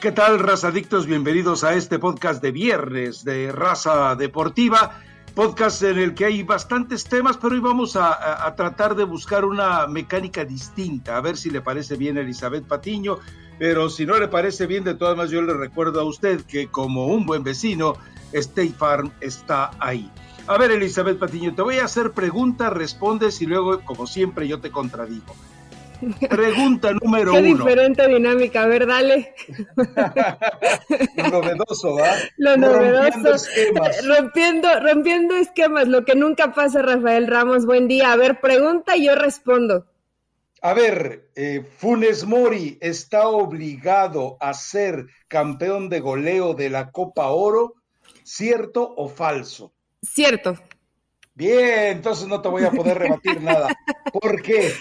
¿Qué tal, razadictos? Bienvenidos a este podcast de viernes de Raza Deportiva, podcast en el que hay bastantes temas, pero hoy vamos a, tratar de buscar una mecánica distinta, a ver si le parece bien a Elizabeth Patiño, pero si no le parece bien, de todas maneras yo le recuerdo a usted que como un buen vecino, State Farm está ahí. A ver, Elizabeth Patiño, te voy a hacer preguntas, respondes y luego, como siempre, yo te contradigo. Pregunta número Qué uno. diferente dinámica, a ver, dale. lo novedoso, ¿va? Lo novedoso. Rompiendo, rompiendo esquemas, lo que nunca pasa, Rafael Ramos. Buen día. A ver, pregunta y yo respondo. A ver, eh, Funes Mori está obligado a ser campeón de goleo de la Copa Oro, ¿cierto o falso? Cierto. Bien, entonces no te voy a poder rebatir nada. ¿Por qué?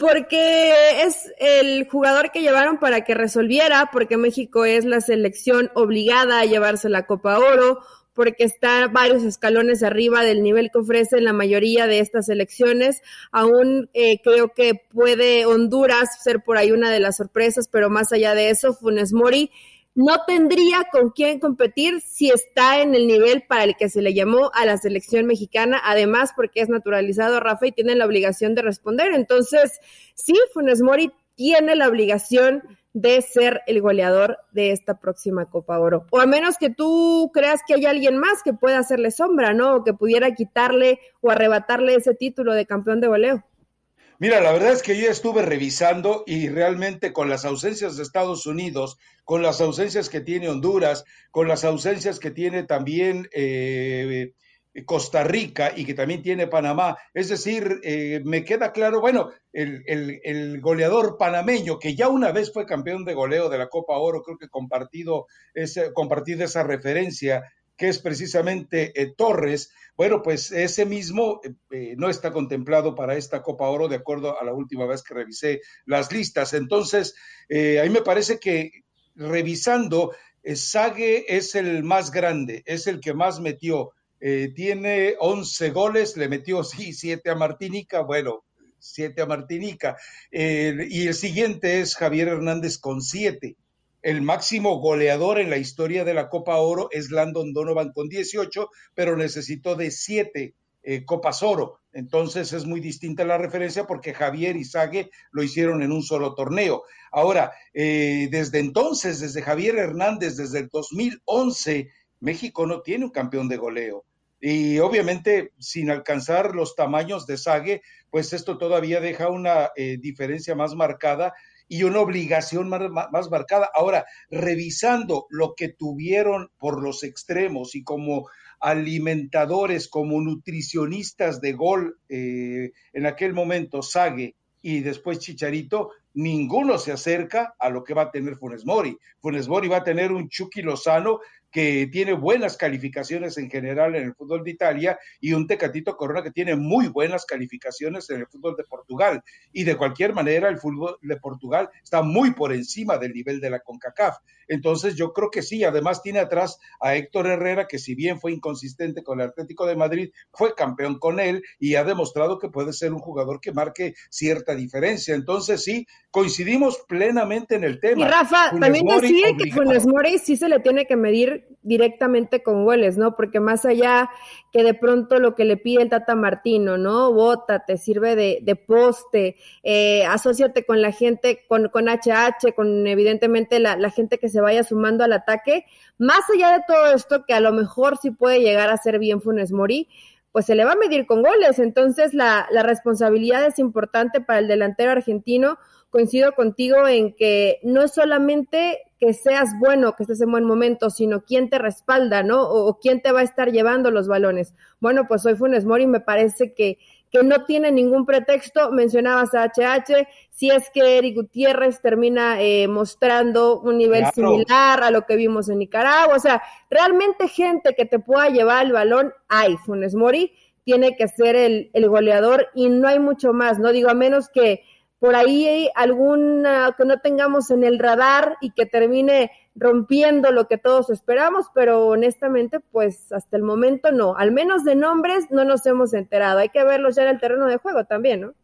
Porque es el jugador que llevaron para que resolviera, porque México es la selección obligada a llevarse la Copa Oro, porque está varios escalones arriba del nivel que ofrecen la mayoría de estas selecciones. Aún eh, creo que puede Honduras ser por ahí una de las sorpresas, pero más allá de eso, Funes Mori no tendría con quién competir si está en el nivel para el que se le llamó a la selección mexicana, además porque es naturalizado Rafa y tiene la obligación de responder. Entonces, sí, Funes Mori tiene la obligación de ser el goleador de esta próxima Copa Oro. O a menos que tú creas que hay alguien más que pueda hacerle sombra, ¿no? O que pudiera quitarle o arrebatarle ese título de campeón de goleo. Mira, la verdad es que yo estuve revisando y realmente con las ausencias de Estados Unidos, con las ausencias que tiene Honduras, con las ausencias que tiene también eh, Costa Rica y que también tiene Panamá, es decir, eh, me queda claro, bueno, el, goleador panameño que ya una vez fue campeón de goleo de la Copa Oro, creo que compartido, ese, compartido esa referencia que es precisamente eh, Torres, bueno, pues ese mismo eh, eh, no está contemplado para esta Copa Oro, de acuerdo a la última vez que revisé las listas. Entonces, a mí me parece que revisando, Sague es el más grande, es el que más metió. tiene 11 goles, le metió, sí, 7 a Martinica, bueno, 7 a Martinica. y el siguiente es Javier Hernández con 7. El máximo goleador en la historia de la Copa Oro es Landon Donovan con 18, pero necesitó de 7 eh, Copas Oro. Entonces es muy distinta la referencia porque Javier y Sague lo hicieron en un solo torneo. Ahora, eh, desde entonces, desde Javier Hernández, desde el 2011, México no tiene un campeón de goleo. Y obviamente, sin alcanzar los tamaños de Sague, pues esto todavía deja una eh, diferencia más marcada y una obligación más, marcada. Ahora, revisando lo que tuvieron por los extremos y como alimentadores, como nutricionistas de gol eh, en aquel momento, Sague y después Chicharito, ninguno se acerca a lo que va a tener Funes Mori. Funes Mori va a tener un Chucky Lozano que tiene buenas calificaciones en general en el fútbol de Italia y un Tecatito Corona que tiene muy buenas calificaciones en el fútbol de Portugal. Y de cualquier manera el fútbol de Portugal está muy por encima del nivel de la CONCACAF. Entonces yo creo que sí, además tiene atrás a Héctor Herrera, que si bien fue inconsistente con el Atlético de Madrid, fue campeón con él y ha demostrado que puede ser un jugador que marque cierta diferencia. Entonces sí, coincidimos plenamente en el tema. Y Rafa, también decir que Funes Mori sí se le tiene que medir directamente con goles, ¿no? Porque más allá que de pronto lo que le pide el Tata Martino, ¿no? Bota, te sirve de, poste, eh, asóciate con la gente, con, con HH, con evidentemente la, la, gente que se vaya sumando al ataque. Más allá de todo esto, que a lo mejor sí puede llegar a ser bien Funes Mori, pues se le va a medir con goles. Entonces la, la responsabilidad es importante para el delantero argentino. Coincido contigo en que no es solamente que seas bueno, que estés en buen momento, sino quién te respalda, ¿no? O, quién te va a estar llevando los balones. Bueno, pues soy Funes Mori, me parece que, que no tiene ningún pretexto. Mencionabas a HH, si es que Eric Gutiérrez termina eh, mostrando un nivel similar a lo que vimos en Nicaragua. O sea, realmente gente que te pueda llevar el balón, hay. Funes Mori tiene que ser el, el goleador y no hay mucho más, ¿no? Digo, a menos que por ahí alguna que no tengamos en el radar y que termine rompiendo lo que todos esperamos, pero honestamente, pues hasta el momento no. Al menos de nombres no nos hemos enterado. Hay que verlos ya en el terreno de juego también, ¿no?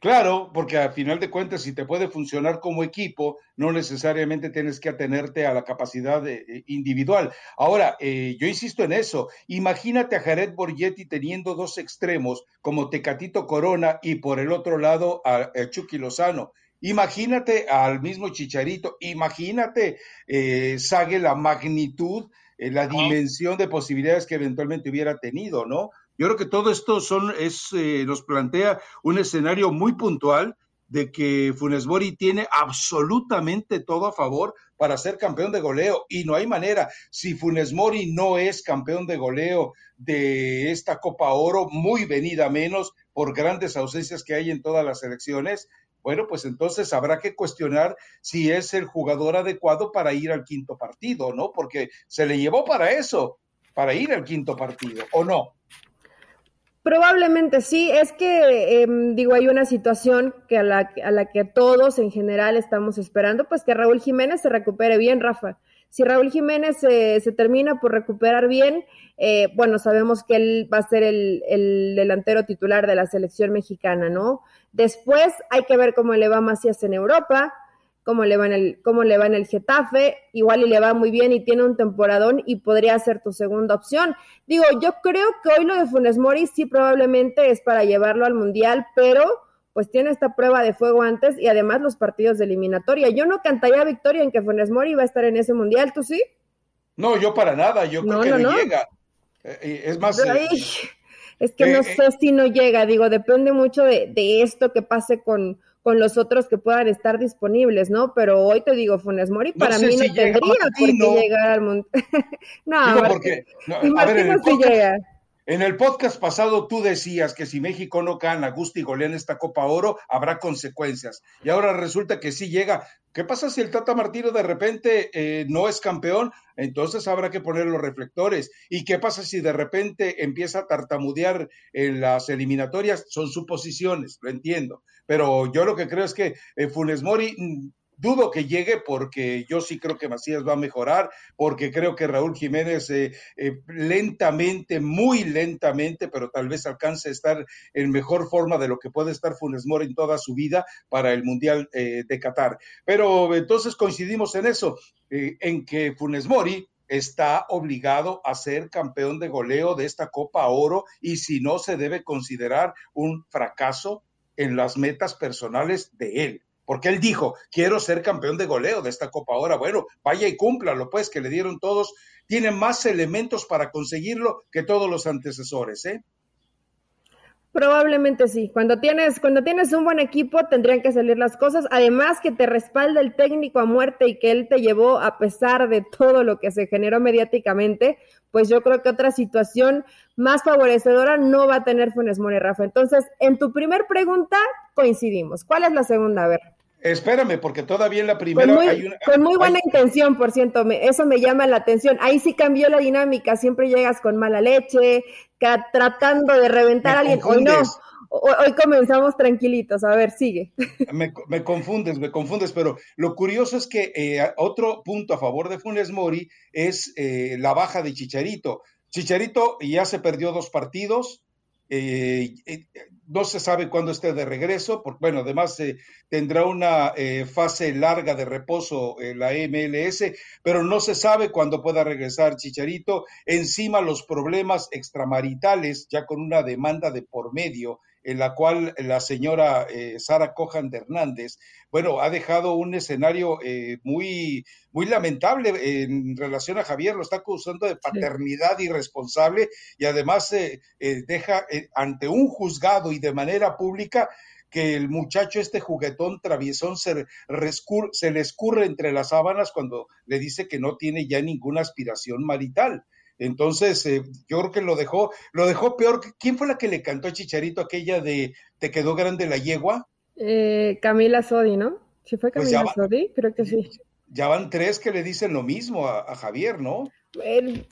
Claro, porque al final de cuentas, si te puede funcionar como equipo, no necesariamente tienes que atenerte a la capacidad eh, individual. Ahora, eh, yo insisto en eso. Imagínate a Jared Borgetti teniendo dos extremos como Tecatito Corona y por el otro lado a, Chucky Lozano. Imagínate al mismo Chicharito, imagínate, eh, Sague, la magnitud, eh, la dimensión de posibilidades que eventualmente hubiera tenido, ¿no? Yo creo que todo esto son, es, eh, nos plantea un escenario muy puntual de que Funes Mori tiene absolutamente todo a favor para ser campeón de goleo y no hay manera. Si Funes Mori no es campeón de goleo de esta Copa Oro, muy venida menos por grandes ausencias que hay en todas las elecciones, bueno, pues entonces habrá que cuestionar si es el jugador adecuado para ir al quinto partido, ¿no? Porque se le llevó para eso, para ir al quinto partido, ¿o no? Probablemente sí, es que em, digo, hay una situación que a la, a la que todos en general estamos esperando, pues que Raúl Jiménez se recupere bien, Rafa. Si Raúl Jiménez se termina por recuperar bien, eh, bueno, sabemos que él va a ser el, el, delantero titular de la selección mexicana, ¿no? Después hay que ver cómo le va Macías en Europa, cómo le va en el, cómo le va en el Getafe, igual y le va muy bien y tiene un temporadón y podría ser tu segunda opción. Digo, yo creo que hoy lo de Funes Mori sí probablemente es para llevarlo al Mundial, pero pues tiene esta prueba de fuego antes y además los partidos de eliminatoria. Yo no cantaría victoria en que Funes Mori va a estar en ese Mundial, ¿tú sí? No, yo para nada, yo creo que no, llega. Eh, es más... Eh, es que no sé si no llega, digo, depende mucho de, de esto que pase con, con los otros que puedan estar disponibles, ¿no? Pero hoy te digo, Funes Mori para mí no tendría por qué llegar al mundo. no, porque, a ver, en el, podcast, en el podcast pasado tú decías que si México no gana, gusta y golea en esta Copa Oro, habrá consecuencias. Y ahora resulta que sí llega. ¿Qué pasa si el Tata Martino de repente eh, no es campeón? Entonces habrá que poner los reflectores. ¿Y qué pasa si de repente empieza a tartamudear en las eliminatorias? Son suposiciones, lo entiendo. Pero yo lo que creo es que eh, Funes Mori mm, dudo que llegue porque yo sí creo que Macías va a mejorar, porque creo que Raúl Jiménez eh, lentamente, muy lentamente, pero tal vez alcance a estar en mejor forma de lo que puede estar Funes Mori en toda su vida para el Mundial de Qatar. Pero entonces coincidimos en eso. Eh, en que Funes Mori está obligado a ser campeón de goleo de esta Copa Oro y si no se debe considerar un fracaso en las metas personales de él. Porque él dijo, quiero ser campeón de goleo de esta Copa Oro. Bueno, vaya y cúmplalo, pues, que le dieron todos. Tiene más elementos para conseguirlo que todos los antecesores, ¿eh? Probablemente sí. Cuando tienes, cuando tienes un buen equipo, tendrían que salir las cosas. Además, que te respalda el técnico a muerte y que él te llevó a pesar de todo lo que se generó mediáticamente, pues yo creo que otra situación más favorecedora no va a tener Funes Mori, Rafa. Entonces, en tu primer pregunta, coincidimos. ¿Cuál es la segunda? A ver. Espérame, porque todavía en la primera con muy, hay una. Con muy buena intención, por cierto, eso me llama la atención. Ahí sí cambió la dinámica, siempre llegas con mala leche, tratando de reventar a alguien. Hoy no, hoy, comenzamos tranquilitos. A ver, sigue. Me, confundes, me confundes, pero lo curioso es que eh, otro punto a favor de Funes Mori es eh, la baja de Chicharito. Chicharito ya se perdió dos partidos, eh, eh, no se sabe cuándo esté de regreso, porque bueno, además eh, tendrá una fase larga de reposo la MLS, pero no se sabe cuándo pueda regresar Chicharito. Encima los problemas extramaritales, ya con una demanda de por medio, en la cual la señora eh, Sara Cojan de Hernández, bueno, ha dejado un escenario eh, muy, muy lamentable en relación a Javier, lo está acusando de paternidad irresponsable y además eh, deja ante un juzgado y de manera pública que el muchacho, este juguetón traviesón, se, se le escurre entre las sábanas cuando le dice que no tiene ya ninguna aspiración marital. Entonces, eh, yo creo que lo dejó, lo dejó peor. ¿Quién fue la que le cantó a Chicharito aquella de Te quedó grande la yegua? Eh, Camila Sodi, ¿no? ¿Sí fue pues Camila Sodi? Creo que sí. Ya van tres que le dicen lo mismo a Javier, ¿no?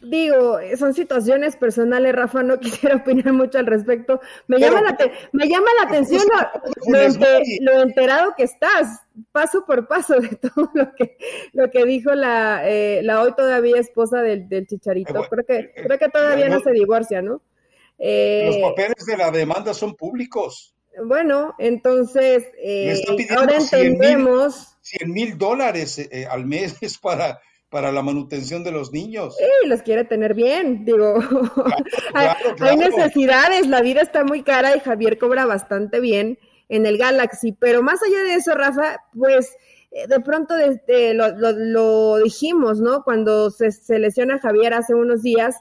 Digo, son situaciones personales, Rafa, no quisiera opinar mucho al respecto. Me, llama, la me llama la atención lo, enterado que estás, paso por paso de todo lo que, lo que dijo la, eh, la hoy todavía esposa del, chicharito. creo, que, eh, creo que todavía no se divorcia, ¿no? los papeles de la demanda son públicos. Bueno, entonces, eh, ahora entendemos... 100 mil dólares eh, al mes para, para la manutención de los niños. Sí, los quiere tener bien, digo. hay, necesidades, la vida está muy cara y Javier cobra bastante bien en el Galaxy, pero más allá de eso, Rafa, pues eh, de pronto lo, dijimos, ¿no? Cuando se, se lesiona Javier hace unos días,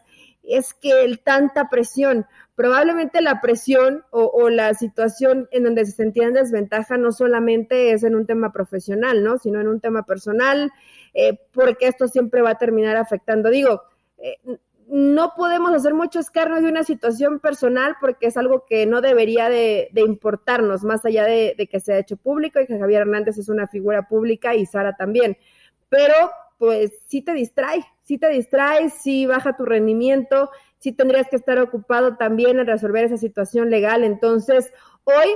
es que el tanta presión, probablemente la presión o, la situación en donde se sentía en desventaja no solamente es en un tema profesional, ¿no? Sino en un tema personal, eh, porque esto siempre va a terminar afectando. Digo, eh, no podemos hacer mucho escarno de una situación personal porque es algo que no debería de, importarnos, más allá de, de, que sea hecho público y que Javier Hernández es una figura pública y Sara también. Pero pues sí te distrae, sí te distrae, sí baja tu rendimiento, sí tendrías que estar ocupado también en resolver esa situación legal. Entonces, hoy,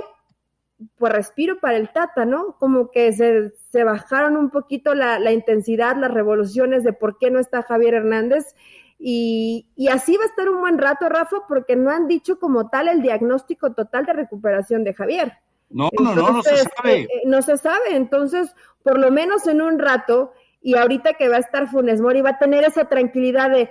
pues respiro para el Tata, ¿no? Como que se, se bajaron un poquito la, la, intensidad, las revoluciones de por qué no está Javier Hernández. Y, y, así va a estar un buen rato, Rafa, porque no han dicho como tal el diagnóstico total de recuperación de Javier. No, no, no, no se sabe. Eh, eh, no se sabe. Entonces, por lo menos en un rato, y ahorita que va a estar Funes Mori, va a tener esa tranquilidad de,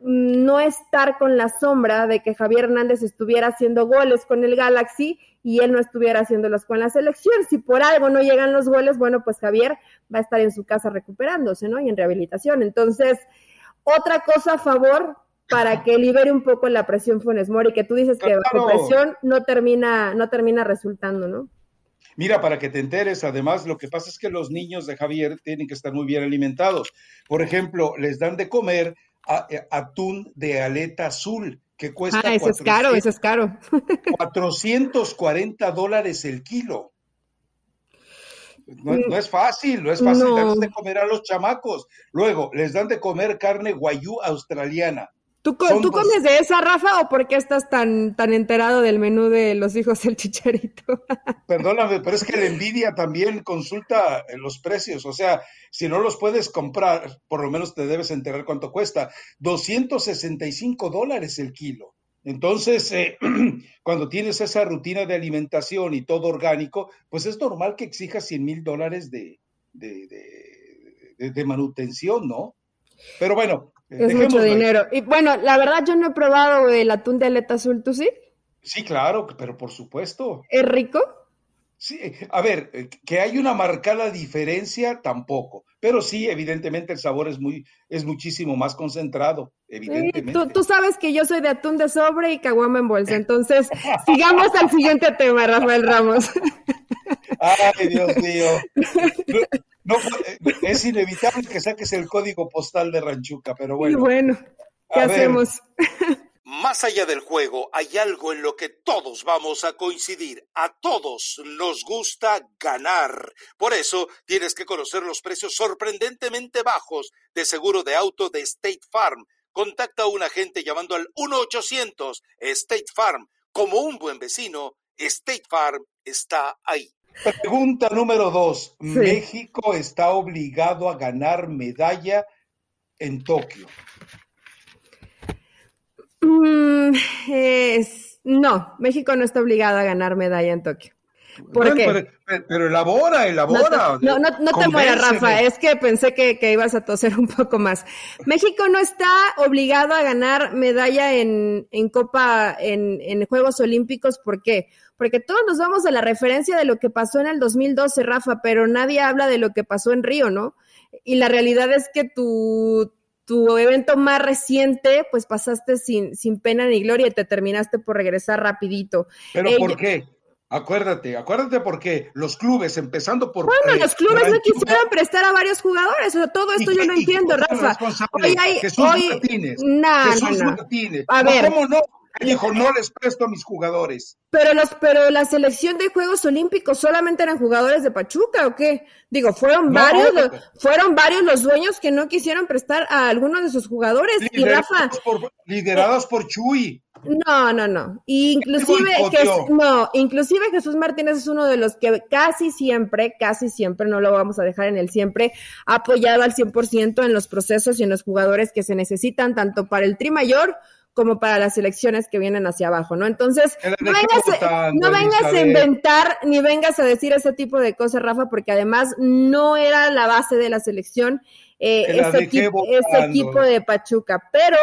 no estar con la sombra de que Javier Hernández estuviera haciendo goles con el Galaxy y él no estuviera haciéndolos con la selección. Si por algo no llegan los goles, bueno, pues Javier va a estar en su casa recuperándose, ¿no? Y en rehabilitación. Entonces, otra cosa a favor para que libere un poco la presión Funes Mori, que tú dices que la presión no termina, no termina resultando, ¿no? Mira, para que te enteres, además, lo que pasa es que los niños de Javier tienen que estar muy bien alimentados. Por ejemplo, les dan de comer atún de aleta azul, que cuesta. Ah, eso es caro, eso es caro. 440 dólares el kilo. No, es fácil, no es fácil darles de comer a los chamacos. Luego, les dan de comer carne guayú australiana. ¿Tú, ¿Tú, comes de esa, Rafa, o por qué estás tan, tan enterado del menú de los hijos del chicharito? Perdóname, pero es que la envidia también consulta los precios. O sea, si no los puedes comprar, por lo menos te debes enterar cuánto cuesta. 265 dólares el kilo. Entonces, eh, cuando tienes esa rutina de alimentación y todo orgánico, pues es normal que exijas 100 mil dólares de, de, de, de manutención, ¿no? Pero bueno, es mucho dinero. Y bueno, la verdad yo no he probado el atún de aleta azul, ¿tú sí? Sí, claro, pero por supuesto. ¿Es rico? Sí, a ver, eh, que hay una marcada diferencia tampoco, pero sí, evidentemente el sabor es muy, es muchísimo más concentrado, evidentemente. tú, tú, sabes que yo soy de atún de sobre y caguama en bolsa, entonces sigamos al siguiente tema, Rafael Ramos. Ay, Dios mío. No, eh, es inevitable que saques el código postal de Ranchuca, pero bueno. bueno, ¿qué hacemos? Más allá del juego, hay algo en lo que todos vamos a coincidir. A todos nos gusta ganar. Por eso tienes que conocer los precios sorprendentemente bajos de seguro de auto de State Farm. Contacta a un agente llamando al 1-800 State Farm. Como un buen vecino, State Farm está ahí. Pregunta número dos. México está obligado a ganar medalla en Tokio. Mm, no, México no está obligado a ganar medalla en Tokio. ¿Por qué? Pero, elabora, elabora. No, no, no, te mueras, Rafa, es que pensé que, ibas a toser un poco más. México no está obligado a ganar medalla en, en Copa, en, en Juegos Olímpicos, ¿por qué? porque todos nos vamos a la referencia de lo que pasó en el 2012, Rafa, pero nadie habla de lo que pasó en Río, ¿no? Y la realidad es que tu, tu evento más reciente, pues pasaste sin, sin pena ni gloria y te terminaste por regresar rapidito. ¿Pero por qué? Acuérdate, acuérdate porque los clubes, empezando por... Bueno, los clubes no quisieron prestar a varios jugadores, o sea, todo esto yo no entiendo, Rafa. Hoy hay, Jesús hoy... Martínez. Jesús Martínez. A ver, ¿Cómo no? Dijo, no les presto a mis jugadores. Pero los, pero la selección de Juegos Olímpicos solamente eran jugadores de Pachuca, ¿o qué? Digo, fueron varios, los, fueron varios los dueños que no quisieron prestar a algunos de sus jugadores. y Rafa. Por, liderados por Chuy. No, no, no. Inclusive, no, inclusive Jesús Martínez es uno de los que casi siempre, casi siempre, no lo vamos a dejar en el siempre, ha apoyado al 100% en los procesos y en los jugadores que se necesitan, tanto para el Tri Mayor como para las elecciones que vienen hacia abajo, ¿no? Entonces, no vengas, no vengas a inventar ni vengas a decir ese tipo de cosas, Rafa, porque además no era la base de la selección eh, ese, tipo, ese, equipo de Pachuca. Pero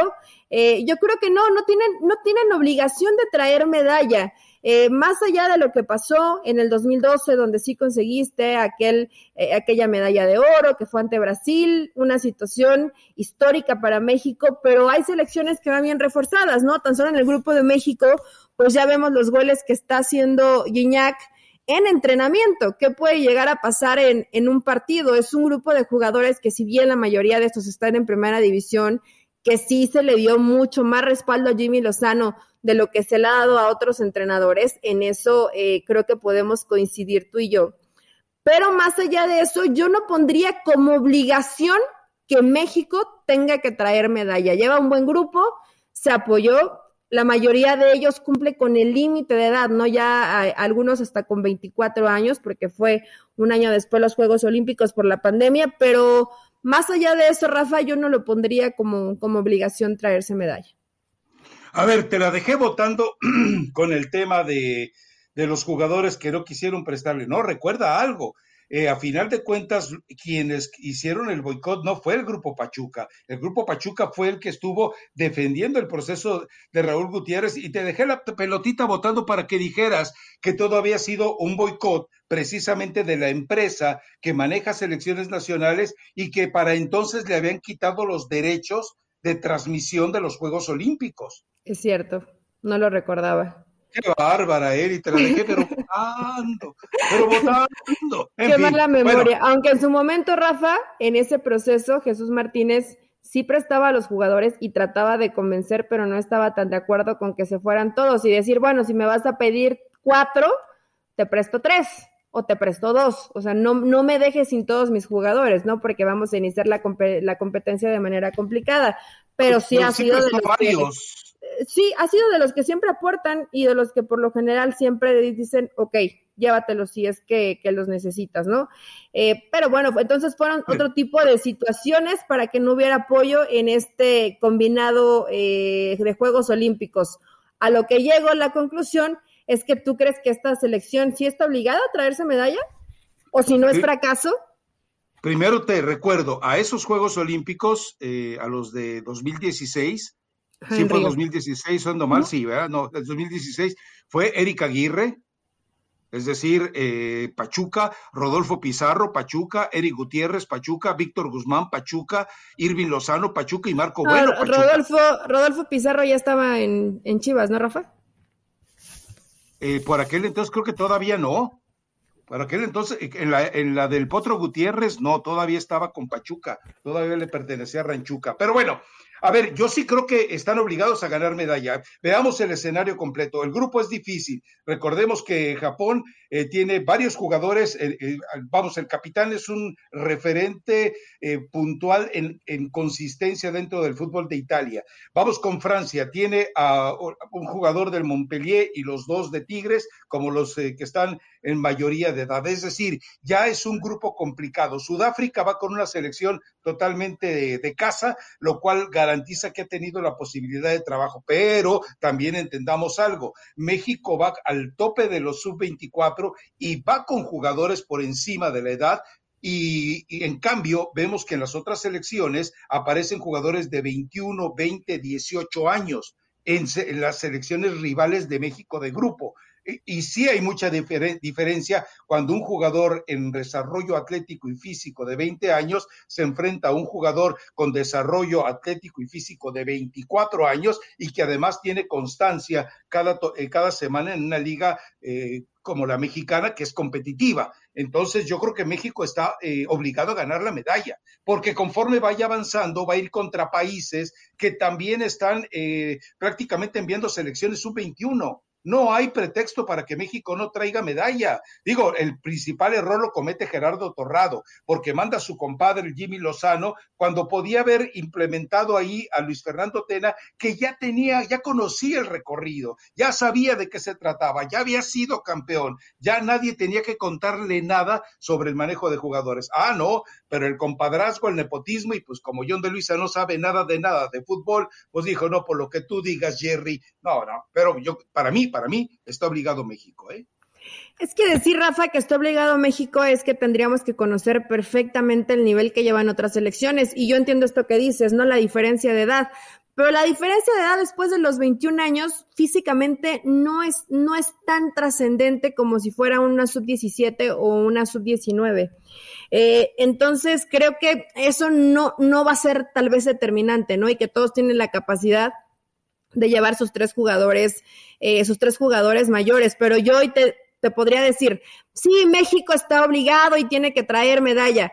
eh, yo creo que no, no tienen, no tienen obligación de traer medalla. Eh, más allá de lo que pasó en el 2012, donde sí conseguiste aquel, eh, aquella medalla de oro que fue ante Brasil, una situación histórica para México, pero hay selecciones que van bien reforzadas, ¿no? Tan solo en el grupo de México, pues ya vemos los goles que está haciendo Gignac en entrenamiento. ¿Qué puede llegar a pasar en, en un partido? Es un grupo de jugadores que si bien la mayoría de estos están en primera división, que sí se le dio mucho más respaldo a Jimmy Lozano de lo que se le ha dado a otros entrenadores. En eso eh, creo que podemos coincidir tú y yo. Pero más allá de eso, yo no pondría como obligación que México tenga que traer medalla. Lleva un buen grupo, se apoyó, la mayoría de ellos cumple con el límite de edad, ¿no? Ya algunos hasta con 24 años, porque fue un año después los Juegos Olímpicos por la pandemia, pero más allá de eso, Rafa, yo no lo pondría como, como obligación traerse medalla. A ver, te la dejé votando con el tema de, de los jugadores que no quisieron prestarle. No, recuerda algo. Eh, a final de cuentas, quienes hicieron el boicot no fue el Grupo Pachuca. El Grupo Pachuca fue el que estuvo defendiendo el proceso de Raúl Gutiérrez y te dejé la pelotita votando para que dijeras que todo había sido un boicot precisamente de la empresa que maneja selecciones nacionales y que para entonces le habían quitado los derechos de transmisión de los Juegos Olímpicos. Es cierto, no lo recordaba. Qué bárbara, Eri, te la dejé, pero votando, pero votando. Qué mala memoria. Aunque en su momento, Rafa, en ese proceso, Jesús Martínez sí prestaba a los jugadores y trataba de convencer, pero no estaba tan de acuerdo con que se fueran todos y decir, bueno, si me vas a pedir cuatro, te presto tres o te presto dos. O sea, no, no me dejes sin todos mis jugadores, ¿no? Porque vamos a iniciar la, la competencia de manera complicada. Pero sí ha sido de los sí, ha sido de los que siempre aportan y de los que por lo general siempre dicen, ok, llévatelos si es que, los necesitas, ¿no? Eh, pero bueno, entonces fueron otro tipo de situaciones para que no hubiera apoyo en este combinado eh, de Juegos Olímpicos. A lo que llego la conclusión es que tú crees que esta selección sí está obligada a traerse medalla o si no es fracaso. Primero te recuerdo, a esos Juegos Olímpicos, eh, a los de 2016, Sí, fue 2016, son mal, sí, ¿verdad? No, el 2016 fue Erika Aguirre, es decir, eh, Pachuca, Rodolfo Pizarro, Pachuca, Eric Gutiérrez, Pachuca, Víctor Guzmán, Pachuca, Irving Lozano, Pachuca y Marco Bueno. Rodolfo, Rodolfo Pizarro ya estaba en, Chivas, ¿no, Rafa? Eh, por aquel entonces creo que todavía no. Por aquel entonces, en la, en la del Potro Gutiérrez, no, todavía estaba con Pachuca, todavía le pertenecía a Ranchuca. Pero bueno, a ver, yo sí creo que están obligados a ganar medalla. Veamos el escenario completo. El grupo es difícil. Recordemos que Japón eh, tiene varios jugadores. Eh, eh, vamos, el capitán es un referente puntual en, consistencia dentro del fútbol de Italia. Vamos con Francia. Tiene a, un jugador del Montpellier y los dos de Tigres como los que están en mayoría de edad. Es decir, ya es un grupo complicado. Sudáfrica va con una selección totalmente de, de casa, lo cual garantiza que ha tenido la posibilidad de trabajo. Pero también entendamos algo, México va al tope de los sub-24 y va con jugadores por encima de la edad y, en cambio, vemos que en las otras selecciones aparecen jugadores de 21, 20, 18 años en, las selecciones rivales de México de grupo. Y, sí hay mucha diferencia cuando un jugador en desarrollo atlético y físico de 20 años se enfrenta a un jugador con desarrollo atlético y físico de 24 años y que además tiene constancia cada, eh, cada semana en una liga eh, como la mexicana, que es competitiva. Entonces yo creo que México está eh, obligado a ganar la medalla, porque conforme vaya avanzando va a ir contra países que también están prácticamente enviando selecciones sub-21 no hay pretexto para que México no traiga medalla. Digo, el principal error lo comete Gerardo Torrado, porque manda a su compadre Jimmy Lozano cuando podía haber implementado ahí a Luis Fernando Tena, que ya tenía, ya conocía el recorrido, ya sabía de qué se trataba, ya había sido campeón, ya nadie tenía que contarle nada sobre el manejo de jugadores. Ah, no, pero el compadrazgo, el nepotismo, y pues como John de Luisa no sabe nada de nada de fútbol, pues dijo, no, por lo que tú digas, Jerry, no, no, pero yo, para mí, para mí, está obligado México, ¿eh? Es que decir, Rafa, que está obligado México es que tendríamos que conocer perfectamente el nivel que llevan otras elecciones. Y yo entiendo esto que dices, ¿no? La diferencia de edad. Pero la diferencia de edad después de los 21 años físicamente no es, no es tan trascendente como si fuera una sub-17 o una sub-19. Eh, entonces, creo que eso no, no va a ser tal vez determinante, ¿no? Y que todos tienen la capacidad de llevar sus tres jugadores, eh, sus tres jugadores mayores. Pero yo hoy te, te podría decir, sí, México está obligado y tiene que traer medalla,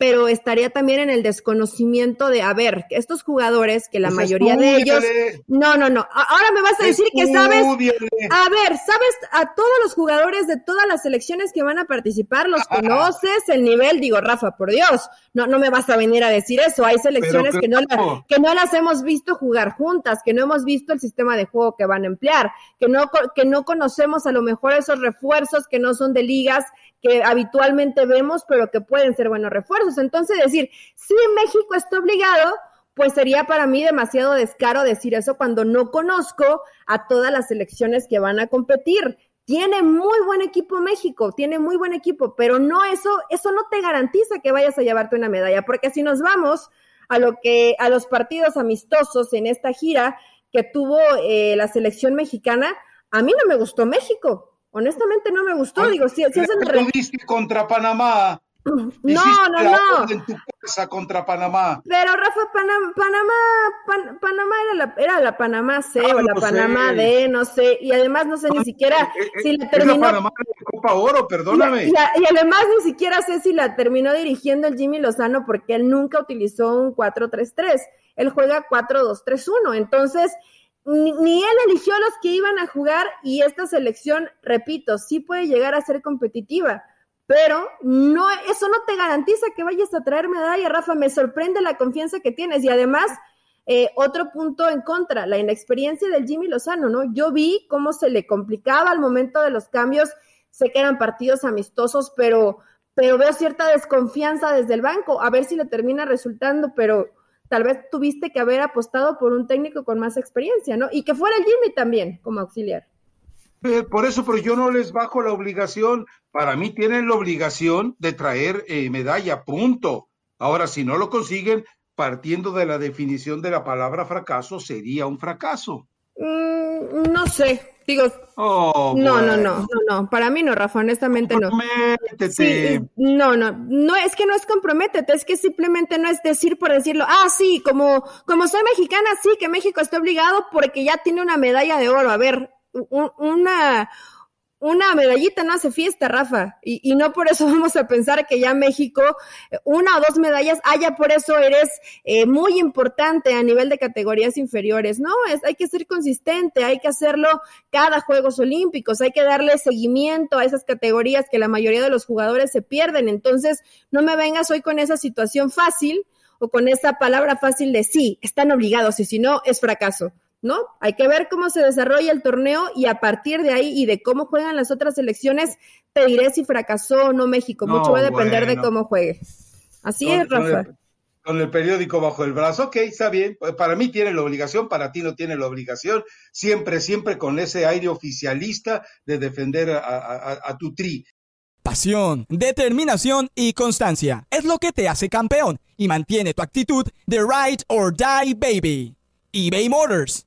pero estaría también en el desconocimiento de, a ver, estos jugadores, que la pues mayoría de ellos... No, no, no. Ahora me vas a decir que sabes... A ver, ¿sabes a todos los jugadores de todas las selecciones que van a participar? ¿Los conoces? El nivel, digo, Rafa, por Dios, no, no me vas a venir a decir eso. Hay selecciones que, no, que no las hemos visto jugar juntas, que no hemos visto el sistema de juego que van a emplear, que no, que no conocemos a lo mejor esos refuerzos que no son de ligas que habitualmente vemos, pero que pueden ser buenos refuerzos. Entonces, decir, si México está obligado, pues sería para mí demasiado descaro decir eso cuando no conozco a todas las selecciones que van a competir. Tiene muy buen equipo México, tiene muy buen equipo, pero no eso, eso no te garantiza que vayas a llevarte una medalla, porque si nos vamos a lo que, a los partidos amistosos en esta gira que tuvo eh, la selección mexicana, a mí no me gustó México. Honestamente no me gustó, digo, si, si es el... contra Panamá. No, no, no. En tu casa contra Panamá. Pero Rafa, Panamá, Panamá, Panamá era la, era la Panamá C ah, o la Panamá D, no sé, y además no sé ni siquiera eh, eh, si la terminó. la Panamá de Copa Oro, perdóname. Y, y, además ni siquiera sé si la terminó dirigiendo el Jimmy Lozano porque él nunca utilizó un 4-3-3. Él juega 4-2-3-1. Entonces, ni, él eligió a los que iban a jugar y esta selección, repito, sí puede llegar a ser competitiva, pero no, eso no te garantiza que vayas a traer medalla, Rafa. Me sorprende la confianza que tienes y además, eh, otro punto en contra, la inexperiencia del Jimmy Lozano, ¿no? Yo vi cómo se le complicaba al momento de los cambios, sé que eran partidos amistosos, pero, pero veo cierta desconfianza desde el banco, a ver si le termina resultando, pero tal vez tuviste que haber apostado por un técnico con más experiencia, ¿no? Y que fuera el Jimmy también como auxiliar. Eh, por eso, pero yo no les bajo la obligación. Para mí tienen la obligación de traer eh, medalla, punto. Ahora, si no lo consiguen, partiendo de la definición de la palabra fracaso, sería un fracaso. Mm, no sé, digo, oh, no, no, no, no, no, para mí no, Rafa, honestamente no. Sí, no, no, no, es que no es comprométete, es que simplemente no es decir por decirlo, ah, sí, como, como soy mexicana, sí, que México está obligado porque ya tiene una medalla de oro, a ver, una, una medallita no hace fiesta, Rafa, y, y, no por eso vamos a pensar que ya México, una o dos medallas, haya por eso eres eh, muy importante a nivel de categorías inferiores. No, es, hay que ser consistente, hay que hacerlo cada Juegos Olímpicos, hay que darle seguimiento a esas categorías que la mayoría de los jugadores se pierden. Entonces, no me vengas hoy con esa situación fácil o con esa palabra fácil de sí, están obligados y si no, es fracaso. ¿No? Hay que ver cómo se desarrolla el torneo y a partir de ahí y de cómo juegan las otras elecciones, te diré si fracasó o no México. Mucho va a depender de cómo juegue. Así es, Rafa. Con el, periódico bajo el brazo, ok, está bien. Pues, para mí tiene la obligación, para ti no tiene la obligación. Siempre, siempre con ese aire oficialista de defender a, a tu tri. Pasión, determinación y constancia es lo que te hace campeón y mantiene tu actitud de ride or die baby. eBay Motors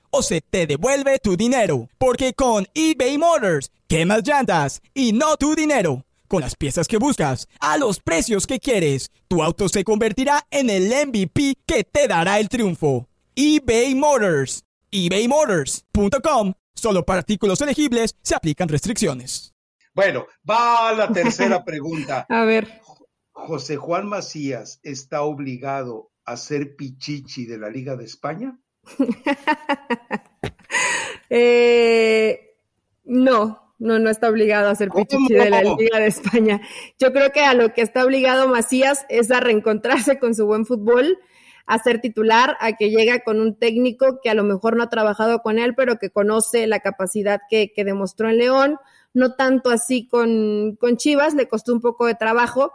o se te devuelve tu dinero. Porque con eBay Motors, quemas llantas y no tu dinero. Con las piezas que buscas, a los precios que quieres, tu auto se convertirá en el MVP que te dará el triunfo. eBay Motors. ebaymotors.com. Solo para artículos elegibles se aplican restricciones. Bueno, va la tercera pregunta. a ver. ¿José Juan Macías está obligado a ser pichichi de la Liga de España? eh, no, no, no está obligado a ser pichichi de la Liga de España. Yo creo que a lo que está obligado Macías es a reencontrarse con su buen fútbol, a ser titular, a que llegue con un técnico que a lo mejor no ha trabajado con él, pero que conoce la capacidad que, que demostró en León. No tanto así con, con Chivas, le costó un poco de trabajo,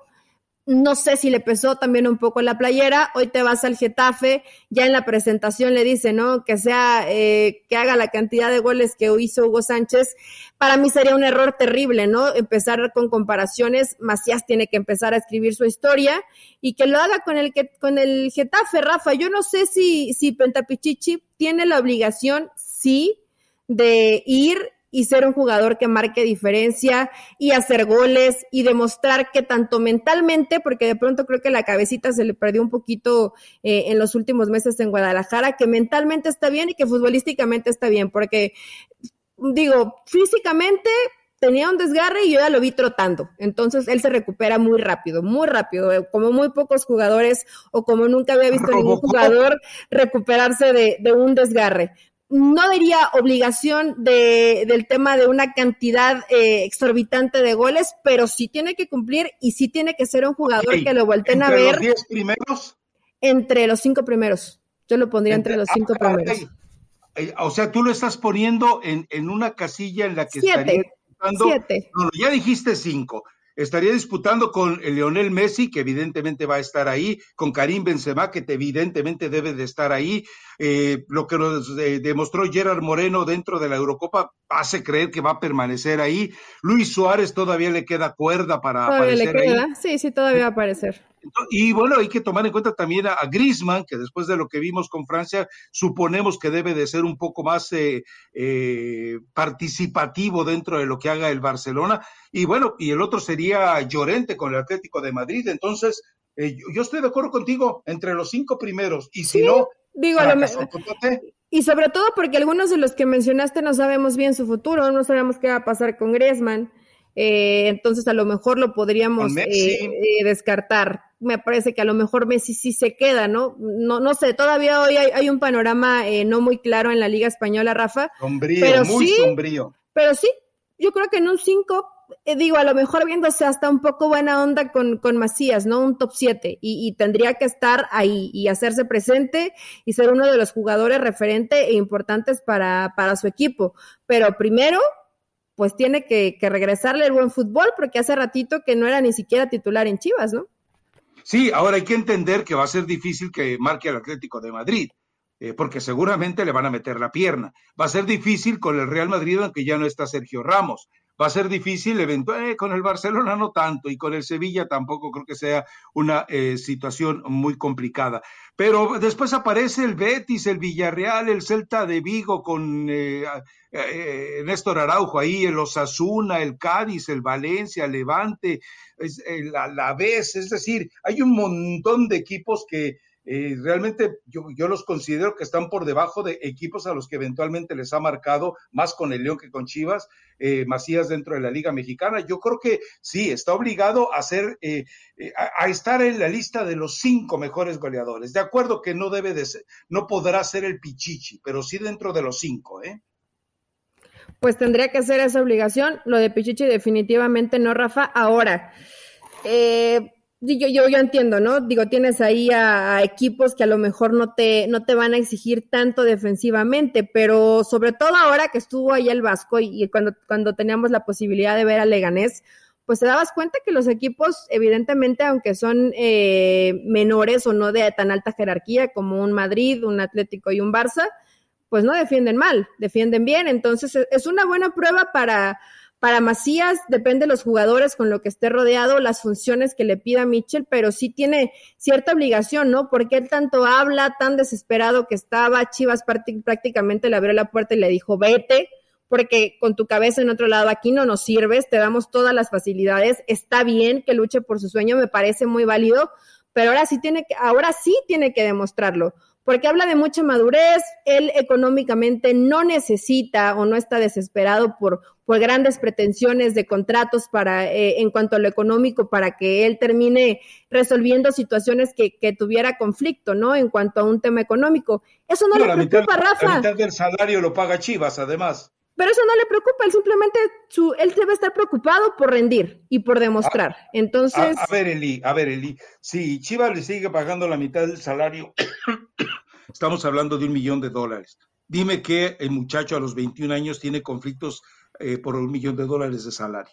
no sé si le pesó también un poco la playera. Hoy te vas al Getafe, ya en la presentación le dice, ¿no? Que sea, eh, que haga la cantidad de goles que hizo Hugo Sánchez. Para mí sería un error terrible, ¿no? Empezar con comparaciones. Macías tiene que empezar a escribir su historia y que lo haga con el, con el Getafe, Rafa. Yo no sé si, si Pentapichichi tiene la obligación, sí, de ir y ser un jugador que marque diferencia y hacer goles y demostrar que tanto mentalmente, porque de pronto creo que la cabecita se le perdió un poquito eh, en los últimos meses en Guadalajara, que mentalmente está bien y que futbolísticamente está bien, porque digo, físicamente tenía un desgarre y yo ya lo vi trotando. Entonces él se recupera muy rápido, muy rápido, eh, como muy pocos jugadores o como nunca había visto ningún jugador recuperarse de, de un desgarre no diría obligación de, del tema de una cantidad eh, exorbitante de goles, pero sí tiene que cumplir y sí tiene que ser un jugador que lo vuelten a ver. ¿Entre los diez primeros? Entre los cinco primeros. Yo lo pondría entre, los cinco ah, primeros. Eh, o sea, tú lo estás poniendo en, en una casilla en la que siete, estaría siete. No, ya dijiste cinco estaría disputando con Leonel Messi, que evidentemente va a estar ahí, con Karim Benzema, que evidentemente debe de estar ahí. Eh, lo que nos eh, demostró Gerard Moreno dentro de la Eurocopa hace creer que va a permanecer ahí. Luis Suárez todavía le queda cuerda para aparecer le queda. Sí, sí, todavía va a aparecer. Y bueno, hay que tomar en cuenta también a, Griezmann, que después de lo que vimos con Francia, suponemos que debe de ser un poco más eh, eh, participativo dentro de lo que haga el Barcelona. Y bueno, y el otro sería Llorente con el Atlético de Madrid. Entonces, eh, yo, estoy de acuerdo contigo, entre los cinco primeros. Y si no, digo, lo y sobre todo porque algunos de los que mencionaste no sabemos bien su futuro, no sabemos qué va a pasar con Griezmann. Eh, entonces a lo mejor lo podríamos eh, eh, descartar. Me parece que a lo mejor Messi sí se queda, ¿no? No, no sé, todavía hoy hay, un panorama no muy claro en la Liga Española, Rafa. Sombrío, pero muy sombrío. Pero sí, yo creo que en un 5, digo, a lo mejor viéndose hasta un poco buena onda con, con Macías, ¿no? Un top 7 y, y, tendría que estar ahí y hacerse presente y ser uno de los jugadores referente e importantes para, para su equipo. Pero primero, pues tiene que, regresarle el buen fútbol, porque hace ratito que no era ni siquiera titular en Chivas, ¿no? Sí, ahora hay que entender que va a ser difícil que marque al Atlético de Madrid, eh, porque seguramente le van a meter la pierna. Va a ser difícil con el Real Madrid, aunque ya no está Sergio Ramos. Va a ser difícil, eventualmente, eh, con el Barcelona no tanto, y con el Sevilla tampoco creo que sea una eh, situación muy complicada. Pero después aparece el Betis, el Villarreal, el Celta de Vigo con eh, eh, Néstor Araujo ahí, el Osasuna, el Cádiz, el Valencia, el Levante, la Vez, es decir, hay un montón de equipos que eh, realmente yo, yo, los considero que están por debajo de equipos a los que eventualmente les ha marcado más con el León que con Chivas, eh, Macías dentro de la Liga Mexicana. Yo creo que sí, está obligado a ser, eh, a, estar en la lista de los cinco mejores goleadores. De acuerdo que no debe de ser, no podrá ser el Pichichi, pero sí dentro de los cinco, ¿eh? Pues tendría que ser esa obligación. Lo de Pichichi definitivamente no, Rafa. Ahora, eh, yo, yo, yo entiendo, ¿no? Digo, tienes ahí a, equipos que a lo mejor no te, no te van a exigir tanto defensivamente, pero sobre todo ahora que estuvo ahí el Vasco y, cuando, cuando teníamos la posibilidad de ver a Leganés, pues te dabas cuenta que los equipos, evidentemente, aunque son eh, menores o no de tan alta jerarquía como un Madrid, un Atlético y un Barça, pues no defienden mal, defienden bien. Entonces es una buena prueba para, Para Macías depende de los jugadores con lo que esté rodeado, las funciones que le pida Mitchell, pero sí tiene cierta obligación, ¿no? Porque él tanto habla, tan desesperado que estaba, Chivas prácticamente le abrió la puerta y le dijo, vete, porque con tu cabeza en otro lado aquí no nos sirves, te damos todas las facilidades, está bien que luche por su sueño, me parece muy válido, pero ahora sí tiene que, ahora sí tiene que demostrarlo porque habla de mucha madurez, él económicamente no necesita o no está desesperado por, por grandes pretensiones de contratos para, eh, en cuanto a lo económico para que él termine resolviendo situaciones que, que, tuviera conflicto, ¿no? En cuanto a un tema económico. Eso no, le preocupa, Rafa. La mitad del salario lo paga Chivas, además. Pero eso no le preocupa, él simplemente, su, él debe estar preocupado por rendir y por demostrar. Entonces... A, ver, Eli, a ver, Eli, si Chivas le sigue pagando la mitad del salario, estamos hablando de un millón de dólares. Dime que el muchacho a los 21 años tiene conflictos eh, por un millón de dólares de salario.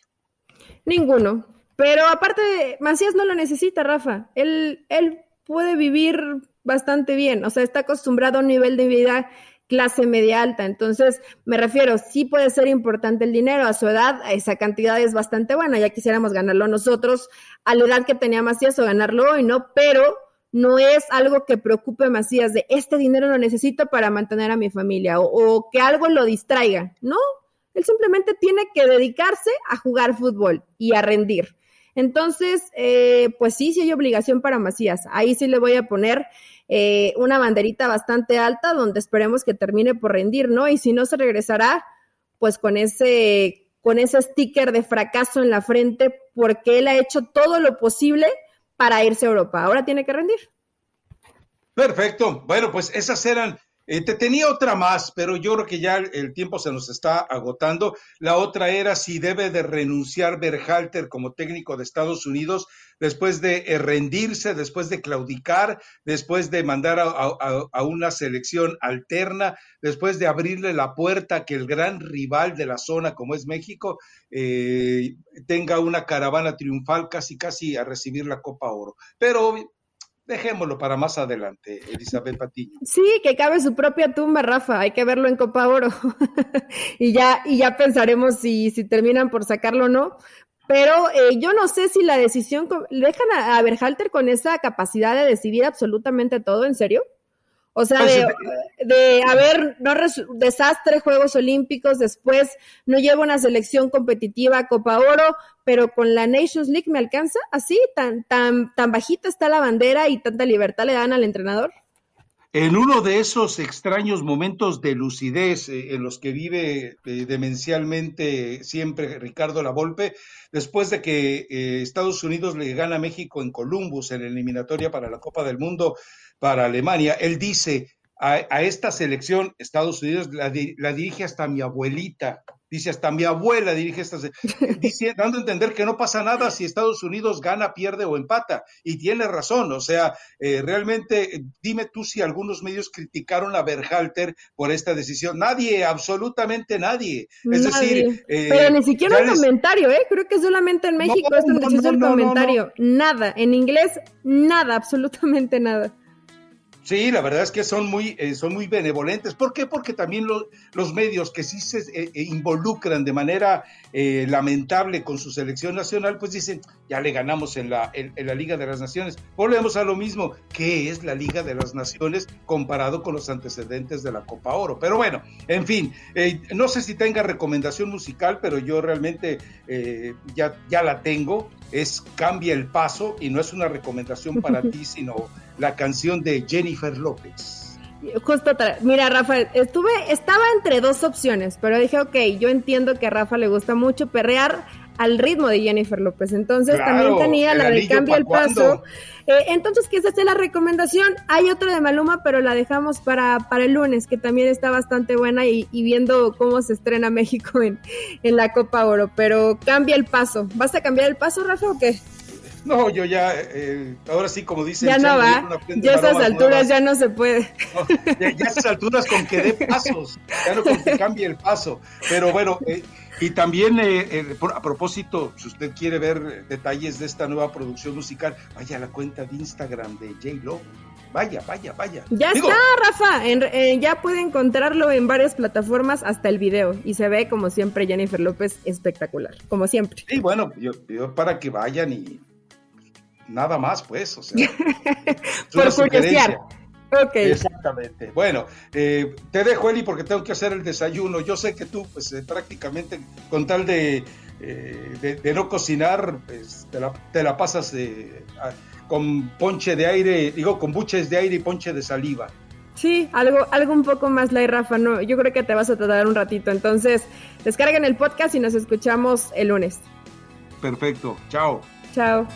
Ninguno. Pero aparte, Macías no lo necesita, Rafa. Él, él puede vivir bastante bien. O sea, está acostumbrado a un nivel de vida clase media alta. Entonces, me refiero, sí puede ser importante el dinero. A su edad, esa cantidad es bastante buena. Ya quisiéramos ganarlo nosotros a la edad que tenía Macías o ganarlo hoy, ¿no? Pero no es algo que preocupe a Macías de este dinero lo necesito para mantener a mi familia o, o que algo lo distraiga. No, él simplemente tiene que dedicarse a jugar fútbol y a rendir. Entonces, eh, pues sí, sí hay obligación para Macías. Ahí sí le voy a poner eh, una banderita bastante alta donde esperemos que termine por rendir, ¿no? Y si no se regresará, pues con ese, con ese sticker de fracaso en la frente, porque él ha hecho todo lo posible para irse a Europa. Ahora tiene que rendir. Perfecto. Bueno, pues esas eran te tenía otra más, pero yo creo que ya el, tiempo se nos está agotando. La otra era si debe de renunciar Berhalter como técnico de Estados Unidos después de eh, rendirse, después de claudicar, después de mandar a, una selección alterna, después de abrirle la puerta a que el gran rival de la zona como es México eh, tenga una caravana triunfal casi casi a recibir la Copa Oro. Pero Dejémoslo para más adelante, Elizabeth Patiño. Sí, que cabe su propia tumba, Rafa. Hay que verlo en Copa Oro. y ya, y ya pensaremos si, si terminan por sacarlo o no. Pero eh, yo no sé si la decisión, dejan a, a Berhalter con esa capacidad de decidir absolutamente todo, ¿en serio? O sea, pues, de, de haber no desastre Juegos Olímpicos, después no llevo una selección competitiva a Copa Oro, pero con la Nations League me alcanza, así, tan, tan, tan bajita está la bandera y tanta libertad le dan al entrenador. En uno de esos extraños momentos de lucidez eh, en los que vive eh, demencialmente siempre Ricardo Lavolpe, después de que eh, Estados Unidos le gana a México en Columbus en la eliminatoria para la Copa del Mundo para Alemania, él dice, a, esta selección, Estados Unidos la, la, dirige hasta mi abuelita, dice hasta mi abuela dirige esta, dice, dando a entender que no pasa nada si Estados Unidos gana, pierde o empata, y tiene razón, o sea, eh, realmente, dime tú si algunos medios criticaron a Berhalter por esta decisión, nadie, absolutamente nadie, es decir, eh, pero ni siquiera un comentario, ¿eh? creo que solamente en México es donde se el comentario, nada, en inglés, nada, absolutamente nada. Sí, la verdad es que son muy, eh, son muy benevolentes. ¿Por qué? Porque también los medios que sí se eh, eh, involucran de manera lamentable con su selección nacional, pues dicen, ya le ganamos en la, en, la Liga de las Naciones. Volvemos a lo mismo, ¿qué es la Liga de las Naciones comparado con los antecedentes de la Copa Oro? Pero bueno, en fin, no sé si tenga recomendación musical, pero yo realmente ya, ya la tengo. Es Cambia el Paso y no es una recomendación para ti, sino la canción de Jennifer López. Justo, mira, Rafa, estuve, estaba entre dos opciones, pero dije, ok, yo entiendo que a Rafa le gusta mucho perrear al ritmo de Jennifer López. Entonces también tenía la de Cambia el Paso. Eh, entonces, ¿qué es la recomendación? Hay otra de Maluma, pero la dejamos para, para el lunes, que también está bastante buena y, viendo cómo se estrena México en, en la Copa Oro. Pero cambia el paso. ¿Vas a cambiar el paso, Rafa, o qué? No, yo ya, eh, ahora sí, como dicen. Ya no va, ya a esas alturas ya no se puede. ya, a esas alturas con que dé pasos, ya no con que cambie el paso. Pero bueno, eh, y también eh, a propósito, si usted quiere ver detalles de esta nueva producción musical, vaya a la cuenta de Instagram de J-Lo. vaya, vaya, vaya. Ya está, Rafa. ya puede encontrarlo en varias plataformas hasta el video y se ve como siempre Jennifer López espectacular, como siempre. Sí, bueno, yo, yo para que vayan y nada más, pues, o sea. Por curiosidad. Ok. Exactamente. Bueno, eh, te dejo, Eli, porque tengo que hacer el desayuno. Yo sé que tú, pues, eh, prácticamente, con tal de, eh, de, no cocinar, pues, te la, te la pasas con ponche de aire, digo, con buches de aire y ponche de saliva. Sí, algo, algo un poco más light, Rafa. No, yo creo que te vas a tardar un ratito. Entonces, descarguen el podcast y nos escuchamos el lunes. Perfecto. Chao. Chao.